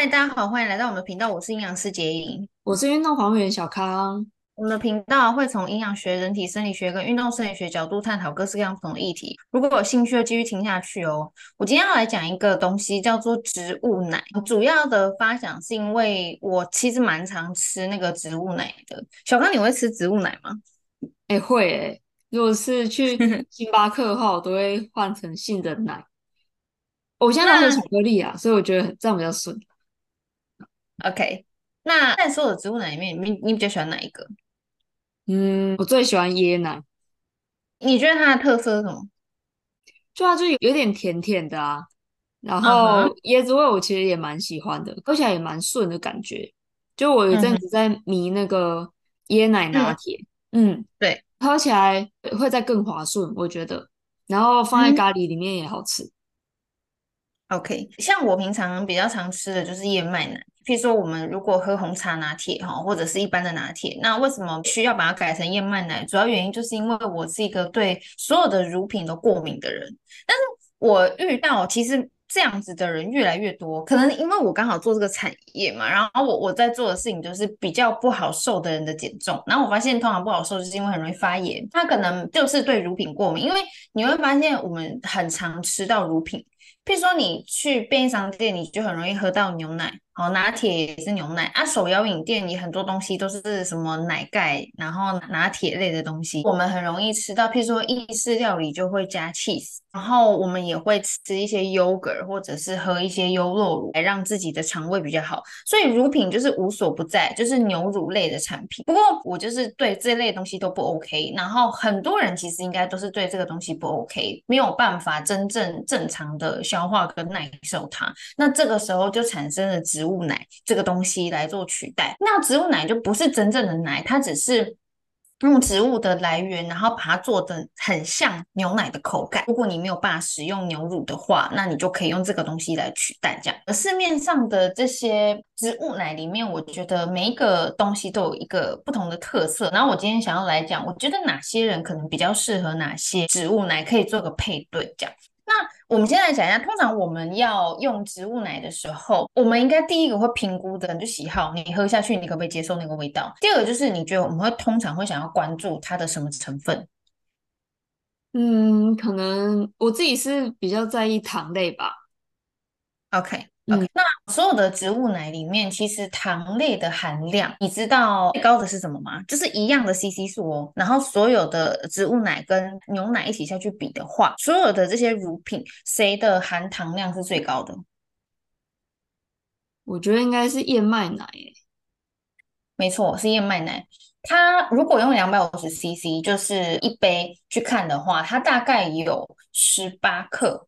嗨，大家好，欢迎来到我们的频道。我是营养师杰颖，我是运动防护员小康。我们的频道会从营养学、人体生理学跟运动生理学角度探讨各式各样不同的议题。如果有兴趣，就继续听下去哦。我今天要来讲一个东西，叫做植物奶。主要的发想是因为我其实蛮常吃那个植物奶的。小康，你会吃植物奶吗？哎、欸，会哎、欸。如果是去 星巴克的话，我都会换成杏仁奶。我现在喝巧克力啊，所以我觉得这样比较顺。OK，那在所有的植物奶里面，你你比较喜欢哪一个？嗯，我最喜欢椰奶。你觉得它的特色是什么？就它就有点甜甜的啊，然后椰子味我其实也蛮喜欢的，喝起来也蛮顺的感觉。就我有一阵子在迷那个椰奶拿铁，嗯，嗯对，喝起来会再更滑顺，我觉得。然后放在咖喱里面也好吃。嗯 OK，像我平常比较常吃的就是燕麦奶。譬如说，我们如果喝红茶拿铁哈，或者是一般的拿铁，那为什么需要把它改成燕麦奶？主要原因就是因为我是一个对所有的乳品都过敏的人。但是我遇到其实这样子的人越来越多，可能因为我刚好做这个产业嘛，然后我我在做的事情就是比较不好受的人的减重。然后我发现通常不好受就是因为很容易发炎，他可能就是对乳品过敏，因为你会发现我们很常吃到乳品。譬如说，你去便利商店，你就很容易喝到牛奶。好，拿铁也是牛奶啊。手摇饮店也很多东西都是什么奶盖，然后拿铁类的东西，我们很容易吃到。譬如说，意式料理就会加 cheese，然后我们也会吃一些 yogurt，或者是喝一些优酪乳来让自己的肠胃比较好。所以乳品就是无所不在，就是牛乳类的产品。不过我就是对这类东西都不 OK。然后很多人其实应该都是对这个东西不 OK，没有办法真正正常的消化跟耐受它。那这个时候就产生了植物。奶这个东西来做取代，那植物奶就不是真正的奶，它只是用植物的来源，然后把它做的很像牛奶的口感。如果你没有办法使用牛乳的话，那你就可以用这个东西来取代。这样，而市面上的这些植物奶里面，我觉得每一个东西都有一个不同的特色。然后我今天想要来讲，我觉得哪些人可能比较适合哪些植物奶，可以做个配对，这样。那我们先来讲一下，通常我们要用植物奶的时候，我们应该第一个会评估的，就喜好，你喝下去你可不可以接受那个味道？第二个就是你觉得我们会通常会想要关注它的什么成分？嗯，可能我自己是比较在意糖类吧。OK。Okay, 那所有的植物奶里面，其实糖类的含量，你知道最高的是什么吗？就是一样的 CC 数哦。然后所有的植物奶跟牛奶一起下去比的话，所有的这些乳品，谁的含糖量是最高的？我觉得应该是燕麦奶耶。没错，是燕麦奶。它如果用两百五十 CC，就是一杯去看的话，它大概有十八克。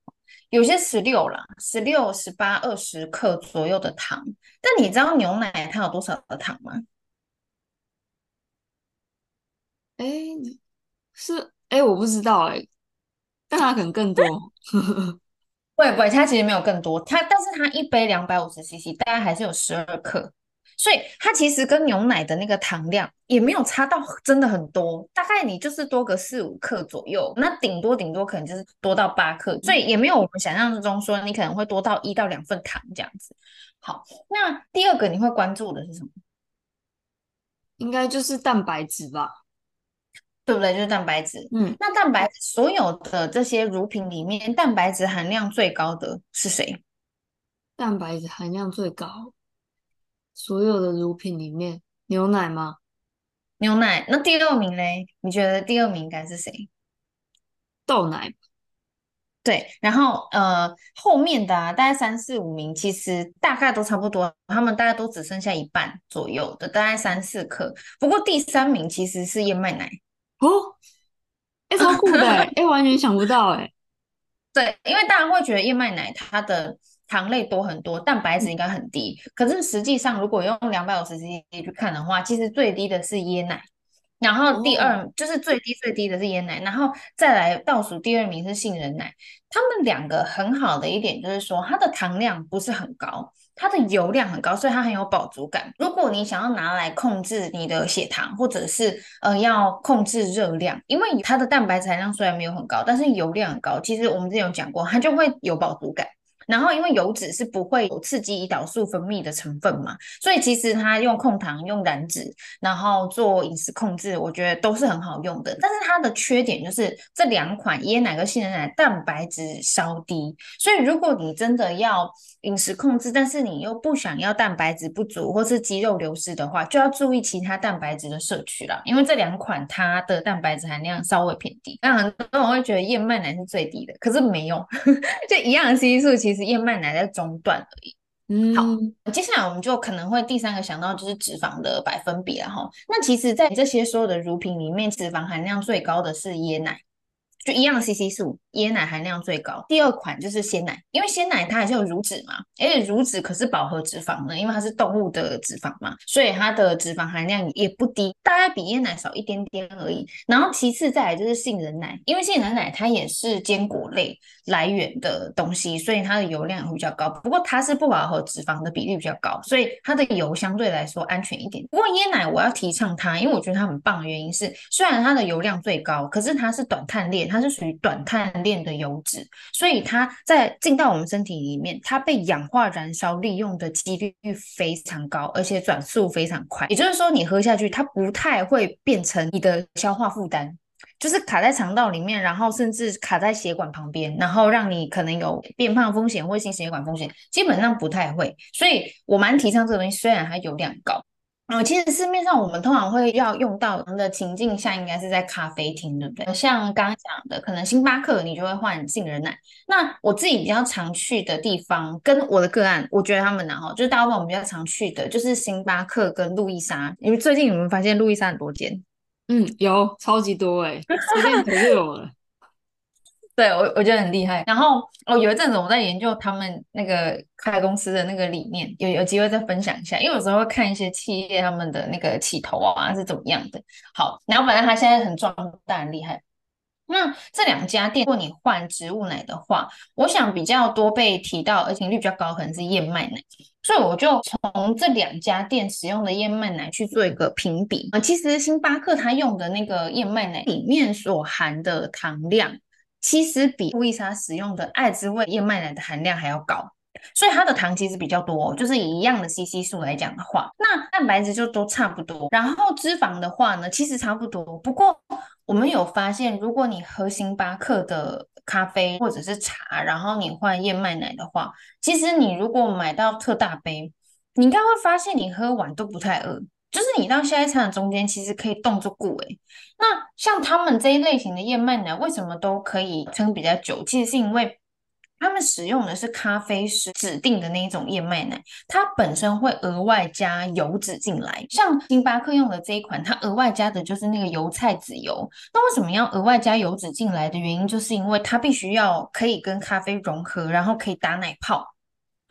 有些十六啦，十六、十八、二十克左右的糖。但你知道牛奶它有多少的糖吗？哎，是哎，我不知道哎，但它可能更多。不会不会，它其实没有更多。它但是它一杯两百五十 CC，大概还是有十二克。所以它其实跟牛奶的那个糖量也没有差到真的很多，大概你就是多个四五克左右，那顶多顶多可能就是多到八克，所以也没有我们想象之中说你可能会多到一到两份糖这样子。好，那第二个你会关注的是什么？应该就是蛋白质吧，对不对？就是蛋白质。嗯，那蛋白质所有的这些乳品里面，蛋白质含量最高的是谁？蛋白质含量最高。所有的乳品里面，牛奶吗？牛奶。那第六名嘞？你觉得第二名应该是谁？豆奶。对，然后呃，后面的啊，大概三四五名，其实大概都差不多，他们大概都只剩下一半左右的，大概三四克。不过第三名其实是燕麦奶哦，哎，超酷的，哎，完全想不到，哎，对，因为大家会觉得燕麦奶它的。糖类多很多，蛋白质应该很低。可是实际上，如果用两百五十 cc 去看的话，其实最低的是椰奶，然后第二、哦、就是最低最低的是椰奶，然后再来倒数第二名是杏仁奶。他们两个很好的一点就是说，它的糖量不是很高，它的油量很高，所以它很有饱足感。如果你想要拿来控制你的血糖，或者是呃要控制热量，因为它的蛋白质含量虽然没有很高，但是油量很高，其实我们之前有讲过，它就会有饱足感。然后因为油脂是不会有刺激胰岛素分泌的成分嘛，所以其实它用控糖、用燃脂，然后做饮食控制，我觉得都是很好用的。但是它的缺点就是这两款椰奶跟杏仁奶蛋白质稍低，所以如果你真的要饮食控制，但是你又不想要蛋白质不足或是肌肉流失的话，就要注意其他蛋白质的摄取了。因为这两款它的蛋白质含量稍微偏低，那很多人会觉得燕麦奶是最低的，可是没有，就一样的 CC 数，其实燕麦奶在中段而已。嗯，好，接下来我们就可能会第三个想到就是脂肪的百分比了哈。那其实，在这些所有的乳品里面，脂肪含量最高的是椰奶。就一样的 CC 数，椰奶含量最高。第二款就是鲜奶，因为鲜奶它还是有乳脂嘛，而且乳脂可是饱和脂肪呢，因为它是动物的脂肪嘛，所以它的脂肪含量也不低，大概比椰奶少一点点而已。然后其次再来就是杏仁奶，因为杏仁奶它也是坚果类来源的东西，所以它的油量也会比较高。不过它是不饱和脂肪的比例比较高，所以它的油相对来说安全一点。不过椰奶我要提倡它，因为我觉得它很棒的原因是，虽然它的油量最高，可是它是短碳链。它是属于短碳链的油脂，所以它在进到我们身体里面，它被氧化燃烧利用的几率非常高，而且转速非常快。也就是说，你喝下去，它不太会变成你的消化负担，就是卡在肠道里面，然后甚至卡在血管旁边，然后让你可能有变胖风险或心血管风险，基本上不太会。所以我蛮提倡这个东西，虽然它油量高。嗯，其实市面上我们通常会要用到的情境下，应该是在咖啡厅，对不对？像刚刚讲的，可能星巴克你就会换杏仁奶。那我自己比较常去的地方，跟我的个案，我觉得他们呢，哈，就是大部分我们比较常去的，就是星巴克跟路易莎。因为最近你们发现路易莎很多间？嗯，有超级多哎，随便走就有了。对，我我觉得很厉害。然后哦，有一阵子我在研究他们那个开公司的那个理念，有有机会再分享一下。因为有时候会看一些企业他们的那个起头啊是怎么样的。好，然后反正他现在很壮大，很厉害。那这两家店，如果你换植物奶的话，我想比较多被提到，而且率比较高，可能是燕麦奶。所以我就从这两家店使用的燕麦奶去做一个评比啊。其实星巴克它用的那个燕麦奶里面所含的糖量。其实比路易莎使用的爱之味燕麦奶的含量还要高，所以它的糖其实比较多，就是以一样的 CC 数来讲的话，那蛋白质就都差不多。然后脂肪的话呢，其实差不多。不过我们有发现，如果你喝星巴克的咖啡或者是茶，然后你换燕麦奶的话，其实你如果买到特大杯，你应该会发现你喝完都不太饿。就是你到下一餐的中间，其实可以动作顾诶。那像他们这一类型的燕麦奶，为什么都可以撑比较久？其实是因为他们使用的是咖啡师指定的那一种燕麦奶，它本身会额外加油脂进来。像星巴克用的这一款，它额外加的就是那个油菜籽油。那为什么要额外加油脂进来的原因，就是因为它必须要可以跟咖啡融合，然后可以打奶泡。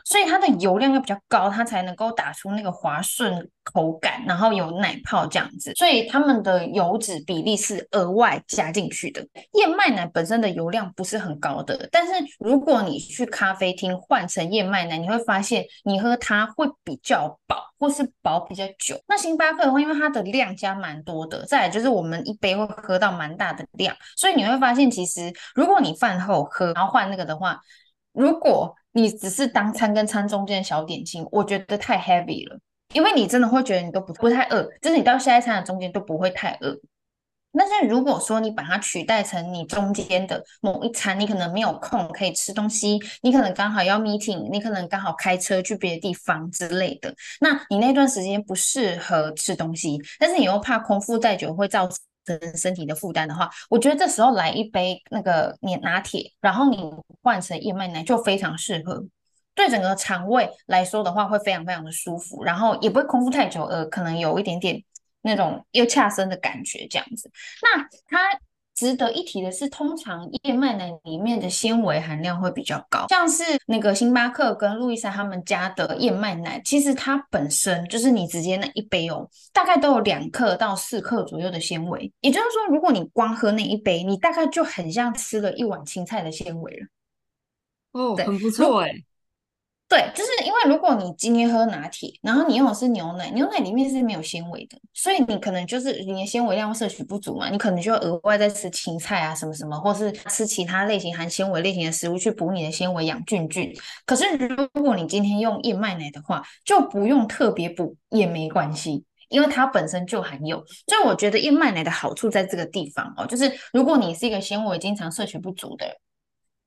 所以它的油量要比较高，它才能够打出那个滑顺口感，然后有奶泡这样子。所以它们的油脂比例是额外加进去的。燕麦奶本身的油量不是很高的，但是如果你去咖啡厅换成燕麦奶，你会发现你喝它会比较饱，或是饱比较久。那星巴克的话，因为它的量加蛮多的，再来就是我们一杯会喝到蛮大的量，所以你会发现其实如果你饭后喝，然后换那个的话，如果你只是当餐跟餐中间的小点心，我觉得太 heavy 了，因为你真的会觉得你都不不太饿，就是你到下一餐的中间都不会太饿。但是如果说你把它取代成你中间的某一餐，你可能没有空可以吃东西，你可能刚好要 meeting，你可能刚好开车去别的地方之类的，那你那段时间不适合吃东西，但是你又怕空腹太久会造成身体的负担的话，我觉得这时候来一杯那个你拿铁，然后你换成燕麦奶就非常适合，对整个肠胃来说的话会非常非常的舒服，然后也不会空腹太久，呃，可能有一点点那种又恰身的感觉这样子。那它。值得一提的是，通常燕麦奶里面的纤维含量会比较高，像是那个星巴克跟路易莎他们家的燕麦奶，其实它本身就是你直接那一杯哦，大概都有两克到四克左右的纤维。也就是说，如果你光喝那一杯，你大概就很像吃了一碗青菜的纤维了。哦，很不错哎。对，就是因为如果你今天喝拿铁，然后你用的是牛奶，牛奶里面是没有纤维的，所以你可能就是你的纤维量摄取不足嘛，你可能就要额外再吃青菜啊什么什么，或是吃其他类型含纤维类型的食物去补你的纤维养菌菌。可是如果你今天用燕麦奶的话，就不用特别补也没关系，因为它本身就含有。所以我觉得燕麦奶的好处在这个地方哦，就是如果你是一个纤维经常摄取不足的人。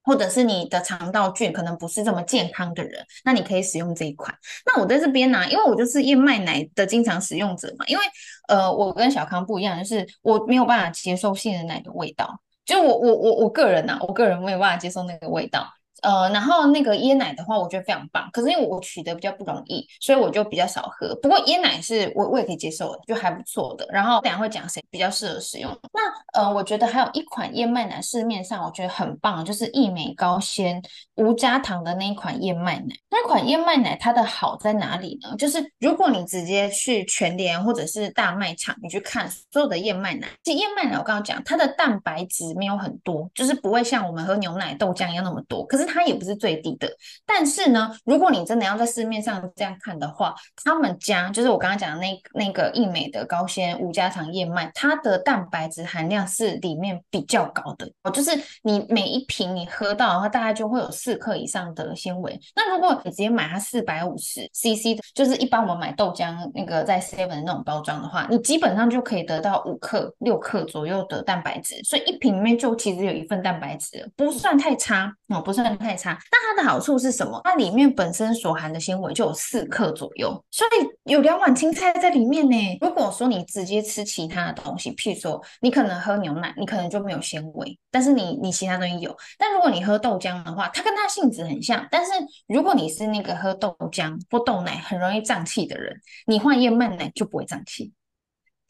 或者是你的肠道菌可能不是这么健康的人，那你可以使用这一款。那我在这边呢、因为我就是燕麦奶的经常使用者嘛，因为呃，我跟小康不一样，就是我没有办法接受杏仁奶的味道，就我我我我个人呐、啊，我个人没有办法接受那个味道。呃，然后那个椰奶的话，我觉得非常棒。可是因为我取得比较不容易，所以我就比较少喝。不过椰奶是我我也可以接受，就还不错的。然后等下会讲谁比较适合使用。那呃，我觉得还有一款燕麦奶，市面上我觉得很棒，就是益美高纤无加糖的那一款燕麦奶。那款燕麦奶它的好在哪里呢？就是如果你直接去全联或者是大卖场，你去看所有的燕麦奶，其实燕麦奶我刚刚讲它的蛋白质没有很多，就是不会像我们喝牛奶豆浆一样那么多。可是它也不是最低的，但是呢，如果你真的要在市面上这样看的话，他们家就是我刚刚讲的那那个益美的高纤无加糖燕麦，它的蛋白质含量是里面比较高的。哦，就是你每一瓶你喝到的话，大概就会有四克以上的纤维。那如果你直接买它四百五十 CC 的，就是一般我们买豆浆那个在 Seven 那种包装的话，你基本上就可以得到五克六克左右的蛋白质，所以一瓶里面就其实有一份蛋白质，不算太差哦，不算太差。那它的好处是什么？它里面本身所含的纤维就有四克左右，所以有两碗青菜在里面呢。如果说你直接吃其他的东西，譬如说你可能喝牛奶，你可能就没有纤维，但是你你其他东西有。但如果你喝豆浆的话，它跟它性质很像，但是如果你是那个喝豆浆或豆奶很容易胀气的人，你换燕麦奶就不会胀气。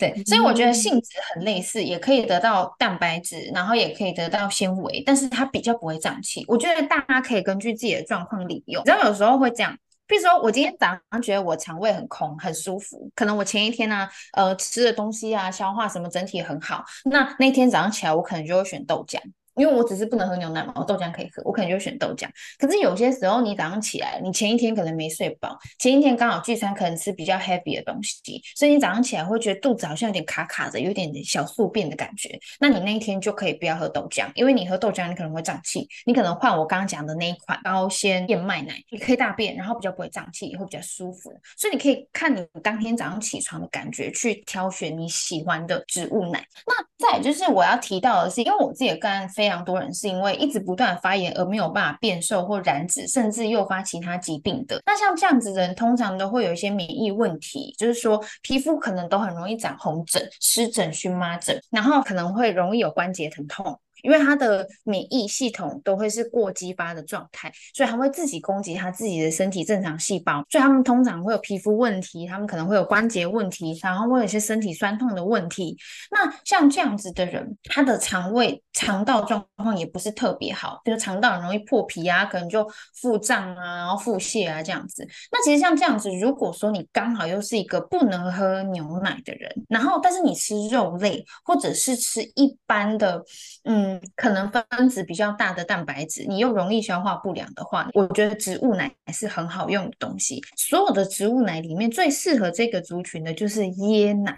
对，所以我觉得性质很类似，也可以得到蛋白质，然后也可以得到纤维，但是它比较不会胀气。我觉得大家可以根据自己的状况利用。然后有时候会这样，比如说我今天早上觉得我肠胃很空，很舒服，可能我前一天呢、啊，呃，吃的东西啊，消化什么整体很好，那那天早上起来我可能就会选豆浆。因为我只是不能喝牛奶嘛，我豆浆可以喝，我可能就选豆浆。可是有些时候你早上起来，你前一天可能没睡饱，前一天刚好聚餐，可能吃比较 heavy 的东西，所以你早上起来会觉得肚子好像有点卡卡的，有点小宿便的感觉。那你那一天就可以不要喝豆浆，因为你喝豆浆你可能会胀气。你可能换我刚刚讲的那一款高纤燕麦奶，你可以大便，然后比较不会胀气，也会比较舒服。所以你可以看你当天早上起床的感觉去挑选你喜欢的植物奶。那再就是我要提到的是，因为我自己的个案非非常多人是因为一直不断发炎而没有办法变瘦或燃脂，甚至诱发其他疾病的。那像这样子的人，通常都会有一些免疫问题，就是说皮肤可能都很容易长红疹、湿疹、荨麻疹，然后可能会容易有关节疼痛。因为他的免疫系统都会是过激发的状态，所以他会自己攻击他自己的身体正常细胞，所以他们通常会有皮肤问题，他们可能会有关节问题，然后会有一些身体酸痛的问题。那像这样子的人，他的肠胃肠道状况也不是特别好，比如肠道很容易破皮啊，可能就腹胀啊，然后腹泻啊这样子。那其实像这样子，如果说你刚好又是一个不能喝牛奶的人，然后但是你吃肉类或者是吃一般的，嗯。可能分子比较大的蛋白质，你又容易消化不良的话，我觉得植物奶是很好用的东西。所有的植物奶里面最适合这个族群的就是椰奶。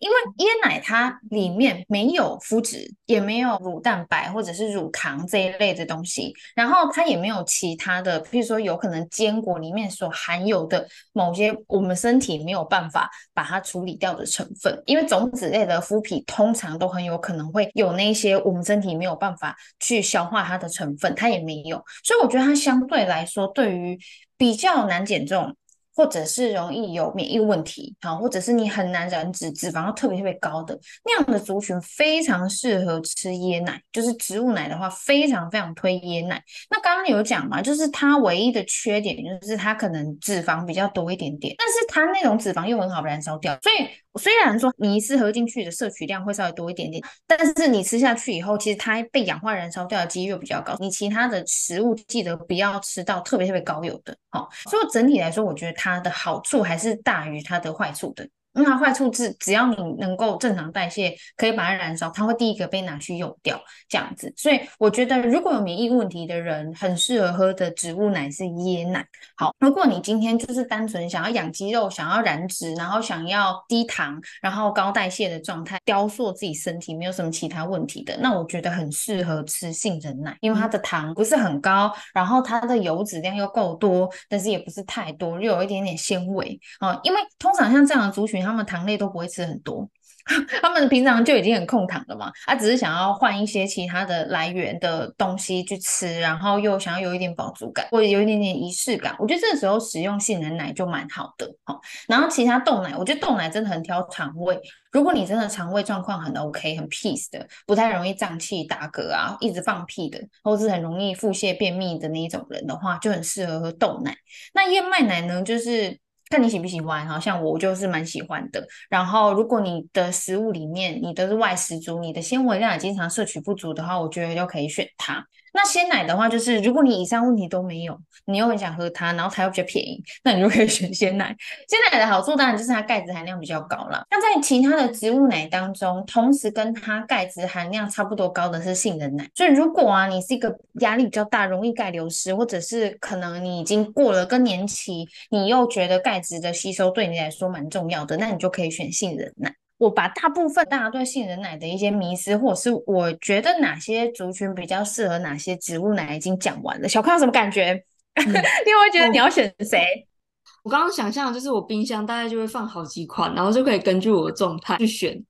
因为椰奶它里面没有麸质，也没有乳蛋白或者是乳糖这一类的东西，然后它也没有其他的，比如说有可能坚果里面所含有的某些我们身体没有办法把它处理掉的成分。因为种子类的麸皮通常都很有可能会有那些我们身体没有办法去消化它的成分，它也没有，所以我觉得它相对来说对于比较难减重。或者是容易有免疫问题，好，或者是你很难燃脂，脂肪特别特别高的那样的族群，非常适合吃椰奶。就是植物奶的话，非常非常推椰奶。那刚刚有讲嘛，就是它唯一的缺点就是它可能脂肪比较多一点点，但是它那种脂肪又很好燃烧掉，所以。虽然说你一次喝进去的摄取量会稍微多一点点，但是你吃下去以后，其实它被氧化燃烧掉的几率又比较高。你其他的食物记得不要吃到特别特别高油的，好。所以整体来说，我觉得它它的好处还是大于它的坏处的。那坏处是只要你能够正常代谢，可以把它燃烧，它会第一个被拿去用掉这样子。所以我觉得如果有免疫问题的人，很适合喝的植物奶是椰奶。好，如果你今天就是单纯想要养肌肉，想要燃脂，然后想要低糖，然后高代谢的状态，雕塑自己身体，没有什么其他问题的，那我觉得很适合吃杏仁奶，因为它的糖不是很高，然后它的油脂量又够多，但是也不是太多，又有一点点纤维啊。因为通常像这样的族群，他们糖类都不会吃很多。他们平常就已经很控糖了嘛，他只是想要换一些其他的来源的东西去吃，然后又想要有一点饱足感，或者有一点点仪式感。我觉得这个时候使用杏仁奶就蛮好的。好，然后其他豆奶，我觉得豆奶真的很挑肠胃。如果你真的肠胃状况很 OK、很 peace 的，不太容易胀气、打嗝啊，一直放屁的，或是很容易腹泻、便秘的那一种人的话，就很适合喝豆奶。那燕麦奶呢，就是。看你喜不喜欢，好像我就是蛮喜欢的。然后，如果你的食物里面你都是外食族，你的纤维量也经常摄取不足的话，我觉得就可以选它。那鲜奶的话，就是如果你以上问题都没有，你又很想喝它，然后它又比较便宜，那你就可以 选鲜奶。鲜奶的好处当然就是它钙质含量比较高了。那在其他的植物奶当中，同时跟它钙质含量差不多高的是杏仁奶。所以如果啊，你是一个压力比较大、容易钙流失，或者是可能你已经过了更年期，你又觉得钙质的吸收对你来说蛮重要的，那你就可以选杏仁奶。我把大部分大家对杏仁奶的一些迷思，或者是我觉得哪些族群比较适合哪些植物奶，已经讲完了。小康有什么感觉？嗯、你会觉得你要选谁？我刚刚想象的就是我冰箱大概就会放好几款，然后就可以根据我的状态去选。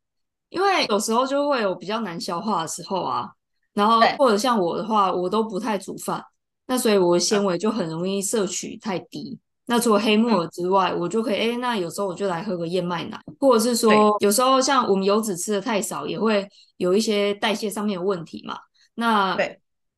因为有时候就会有比较难消化的时候啊，然后或者像我的话，我都不太煮饭，那所以我的纤维就很容易摄取太低。那除了黑木耳之外，嗯、我就可以哎，那有时候我就来喝个燕麦奶，或者是说有时候像我们油脂吃的太少，也会有一些代谢上面的问题嘛。那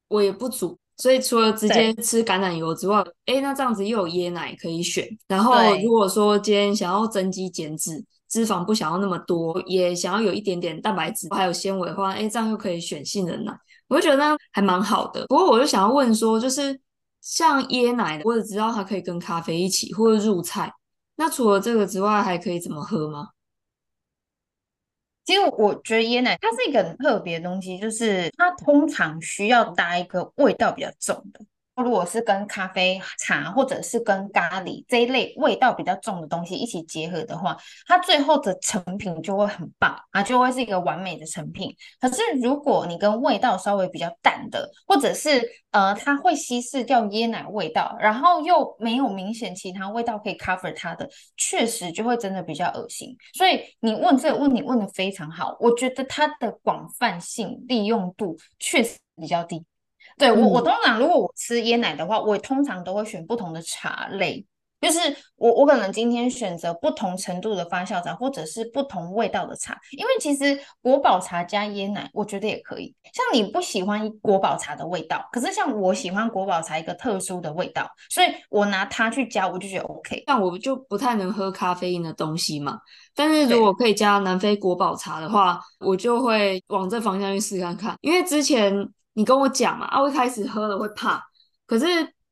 我也不煮，所以除了直接吃橄榄油之外，哎，那这样子又有椰奶可以选。然后如果说今天想要增肌减脂，脂肪不想要那么多，也想要有一点点蛋白质还有纤维的话，哎，这样又可以选杏仁奶。我就觉得那还蛮好的。不过我就想要问说，就是。像椰奶，我只知道它可以跟咖啡一起或者入菜。那除了这个之外，还可以怎么喝吗？其实我觉得椰奶它是一个很特别的东西，就是它通常需要搭一个味道比较重的。如果是跟咖啡、茶，或者是跟咖喱这一类味道比较重的东西一起结合的话，它最后的成品就会很棒啊，就会是一个完美的成品。可是如果你跟味道稍微比较淡的，或者是呃，它会稀释掉椰奶味道，然后又没有明显其他味道可以 cover 它的，确实就会真的比较恶心。所以你问这个问题问得非常好，我觉得它的广泛性、利用度确实比较低。对我，我通常如果我吃椰奶的话，我通常都会选不同的茶类，就是我我可能今天选择不同程度的发酵茶，或者是不同味道的茶，因为其实国宝茶加椰奶，我觉得也可以。像你不喜欢国宝茶的味道，可是像我喜欢国宝茶一个特殊的味道，所以我拿它去加，我就觉得 OK。像我就不太能喝咖啡因的东西嘛，但是如果可以加南非国宝茶的话，我就会往这方向去试看看，因为之前。你跟我讲嘛，啊，我一开始喝了会怕，可是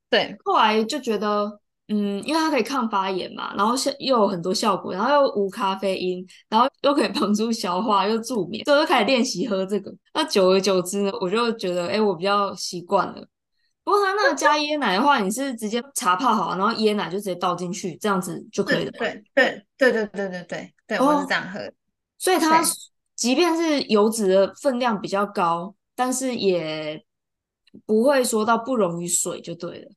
对，后来就觉得，嗯，因为它可以抗发炎嘛，然后又有很多效果，然后又无咖啡因，然后又可以帮助消化，又助眠，所以我就开始练习喝这个。那久而久之呢，我就觉得，哎，我比较习惯了。不过它那个加椰奶的话，你是直接茶泡好，然后椰奶就直接倒进去，这样子就可以了。对对对对对对对对，我是这样喝。哦，所以它即便是油脂的分量比较高。但是也不会说到不溶于水就对了，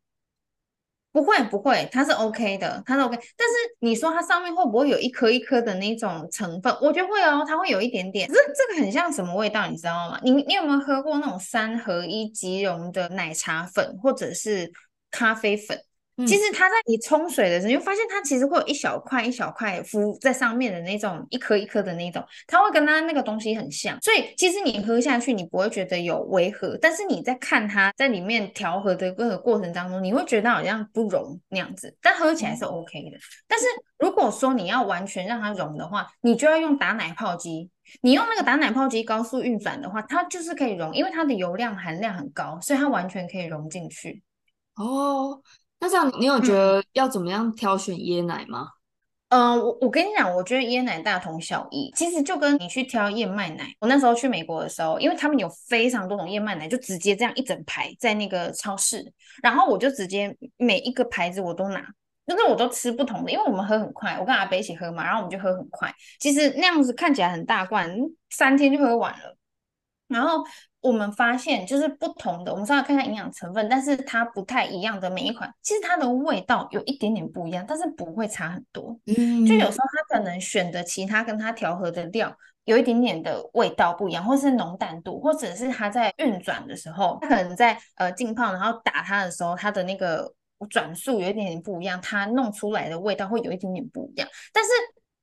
不会不会，它是 OK 的，它是 OK。但是你说它上面会不会有一颗一颗的那种成分？我觉得会哦，它会有一点点。这这个很像什么味道？你知道吗？你你有没有喝过那种三合一即溶的奶茶粉或者是咖啡粉？其实它在你冲水的时候，你会发现它其实会有一小块一小块浮在上面的那种一颗一颗的那种，它会跟它那个东西很像，所以其实你喝下去你不会觉得有违和，但是你在看它在里面调和的各个过程当中，你会觉得好像不溶那样子，但喝起来是 OK 的。但是如果说你要完全让它溶的话，你就要用打奶泡机，你用那个打奶泡机高速运转的话，它就是可以溶，因为它的油量含量很高，所以它完全可以溶进去。哦。那这样，你有觉得要怎么样挑选椰奶吗？嗯、呃，我我跟你讲，我觉得椰奶大同小异，其实就跟你去挑燕麦奶。我那时候去美国的时候，因为他们有非常多种燕麦奶，就直接这样一整排在那个超市，然后我就直接每一个牌子我都拿，就是我都吃不同的，因为我们喝很快，我跟阿北一起喝嘛，然后我们就喝很快。其实那样子看起来很大罐，三天就喝完了。然后我们发现，就是不同的，我们稍微看一下营养成分，但是它不太一样的每一款，其实它的味道有一点点不一样，但是不会差很多。嗯，就有时候它可能选的其他跟它调和的料有一点点的味道不一样，或是浓淡度，或者是它在运转的时候，它可能在呃浸泡然后打它的时候，它的那个转速有一点点不一样，它弄出来的味道会有一点点不一样。但是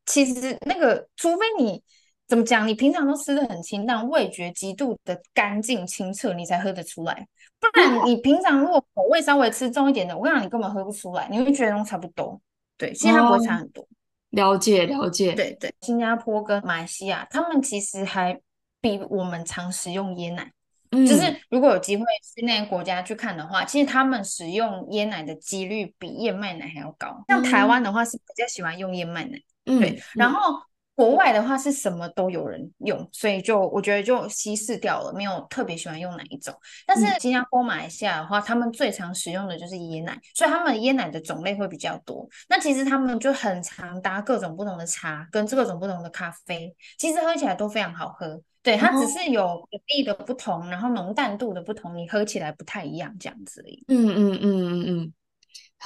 其实那个，除非你。怎么讲？你平常都吃的很清淡，味觉极度的干净清澈，你才喝得出来。不然你平常如果口味稍微吃重一点的，我跟你讲，你根本喝不出来，你会觉得都差不多。对，其实它不会差很多。哦、了解了解。对对，新加坡跟马来西亚，他们其实还比我们常使用椰奶。嗯。就是如果有机会去那些国家去看的话，其实他们使用椰奶的几率比燕麦奶还要高。像台湾的话是比较喜欢用燕麦奶。嗯。对，然后。国外的话是什么都有人用，所以就我觉得就稀释掉了，没有特别喜欢用哪一种。但是新加坡、马来西亚的话，他们最常使用的就是椰奶，所以他们椰奶的种类会比较多。那其实他们就很常搭各种不同的茶跟各种不同的咖啡，其实喝起来都非常好喝。对，它只是有比例的不同，然后浓淡度的不同，你喝起来不太一样这样子而已。嗯嗯嗯嗯嗯。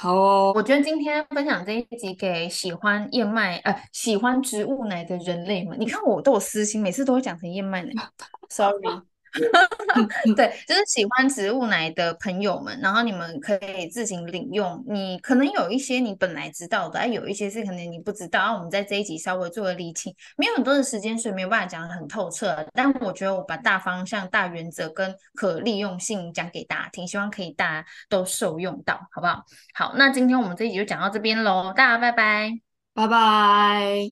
好哦，我觉得今天分享这一集给喜欢燕麦呃喜欢植物奶的人类们，你看我都有私心，每次都会讲成燕麦奶，sorry。对，就是喜欢植物奶的朋友们，然后你们可以自行领用。你可能有一些你本来知道的，哎，有一些是可能你不知道。然后我们在这一集稍微做个厘清，没有很多的时间，所以没有办法讲得很透彻。但我觉得我把大方向、大原则跟可利用性讲给大家听，希望可以大家都受用到，好不好？好，那今天我们这一集就讲到这边喽，大家拜拜，拜拜。